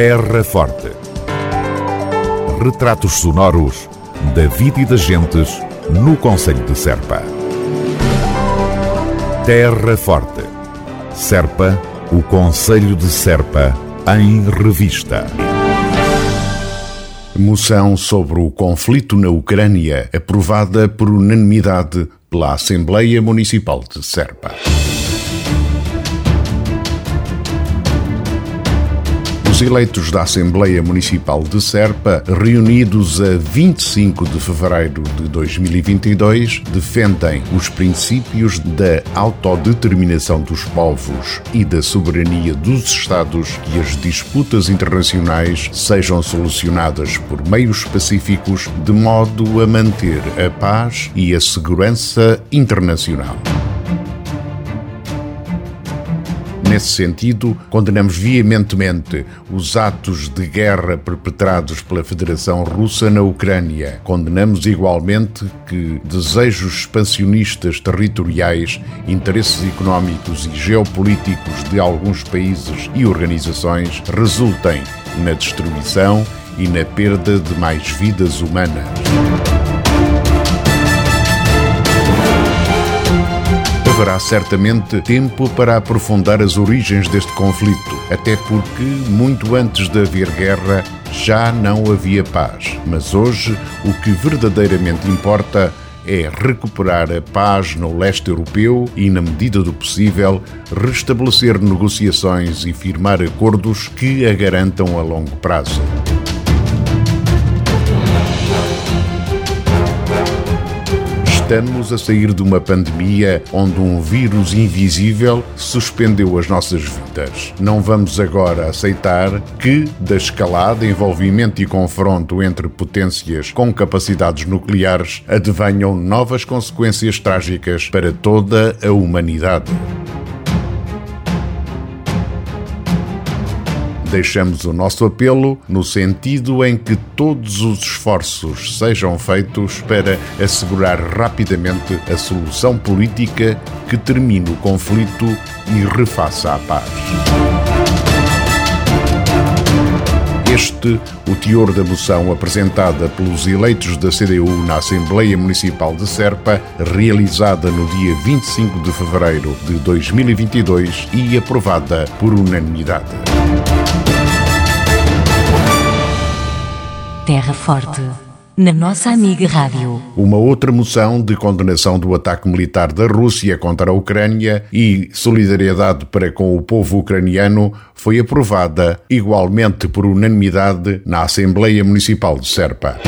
Terra Forte. Retratos sonoros da vida e das gentes no Conselho de Serpa. Terra Forte. Serpa, o Conselho de Serpa, em revista. Moção sobre o conflito na Ucrânia, aprovada por unanimidade pela Assembleia Municipal de Serpa. Os eleitos da Assembleia Municipal de Serpa, reunidos a 25 de fevereiro de 2022, defendem os princípios da autodeterminação dos povos e da soberania dos Estados que as disputas internacionais sejam solucionadas por meios pacíficos de modo a manter a paz e a segurança internacional. Nesse sentido, condenamos veementemente os atos de guerra perpetrados pela Federação Russa na Ucrânia. Condenamos igualmente que desejos expansionistas territoriais, interesses económicos e geopolíticos de alguns países e organizações resultem na destruição e na perda de mais vidas humanas. Haverá certamente tempo para aprofundar as origens deste conflito, até porque, muito antes de haver guerra, já não havia paz. Mas hoje, o que verdadeiramente importa é recuperar a paz no leste europeu e, na medida do possível, restabelecer negociações e firmar acordos que a garantam a longo prazo. Estamos a sair de uma pandemia onde um vírus invisível suspendeu as nossas vidas. Não vamos agora aceitar que, da escalada, envolvimento e confronto entre potências com capacidades nucleares, advenham novas consequências trágicas para toda a humanidade. Deixamos o nosso apelo no sentido em que todos os esforços sejam feitos para assegurar rapidamente a solução política que termine o conflito e refaça a paz. Este, o teor da moção apresentada pelos eleitos da CDU na Assembleia Municipal de Serpa, realizada no dia 25 de fevereiro de 2022 e aprovada por unanimidade. Terra Forte, na nossa amiga Rádio. Uma outra moção de condenação do ataque militar da Rússia contra a Ucrânia e solidariedade para com o povo ucraniano foi aprovada igualmente por unanimidade na Assembleia Municipal de Serpa.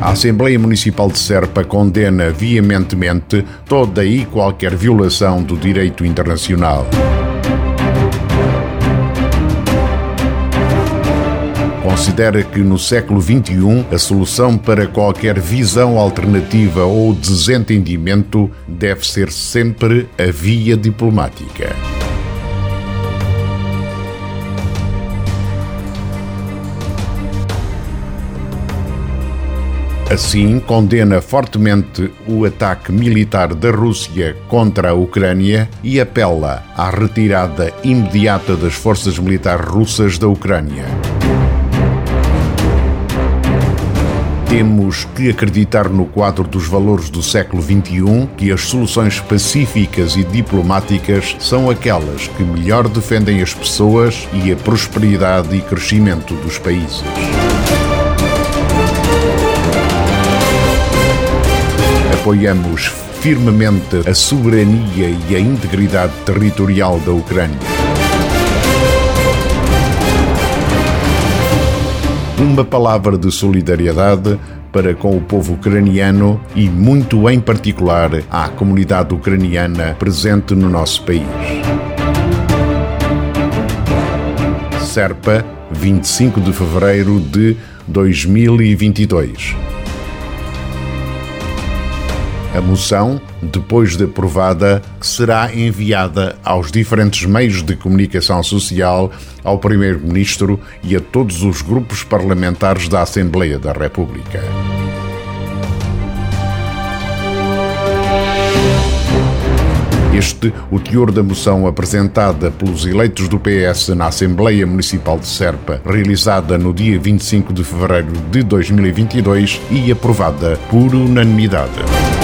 A Assembleia Municipal de Serpa condena veementemente toda e qualquer violação do direito internacional. Considera que no século XXI a solução para qualquer visão alternativa ou desentendimento deve ser sempre a via diplomática. Assim, condena fortemente o ataque militar da Rússia contra a Ucrânia e apela à retirada imediata das forças militares russas da Ucrânia. Temos que acreditar no quadro dos valores do século XXI que as soluções pacíficas e diplomáticas são aquelas que melhor defendem as pessoas e a prosperidade e crescimento dos países. Apoiamos firmemente a soberania e a integridade territorial da Ucrânia. Uma palavra de solidariedade para com o povo ucraniano e, muito em particular, à comunidade ucraniana presente no nosso país. Serpa, 25 de fevereiro de 2022. A moção, depois de aprovada, será enviada aos diferentes meios de comunicação social, ao Primeiro-Ministro e a todos os grupos parlamentares da Assembleia da República. este o teor da moção apresentada pelos eleitos do PS na Assembleia Municipal de Serpa, realizada no dia 25 de fevereiro de 2022 e aprovada por unanimidade.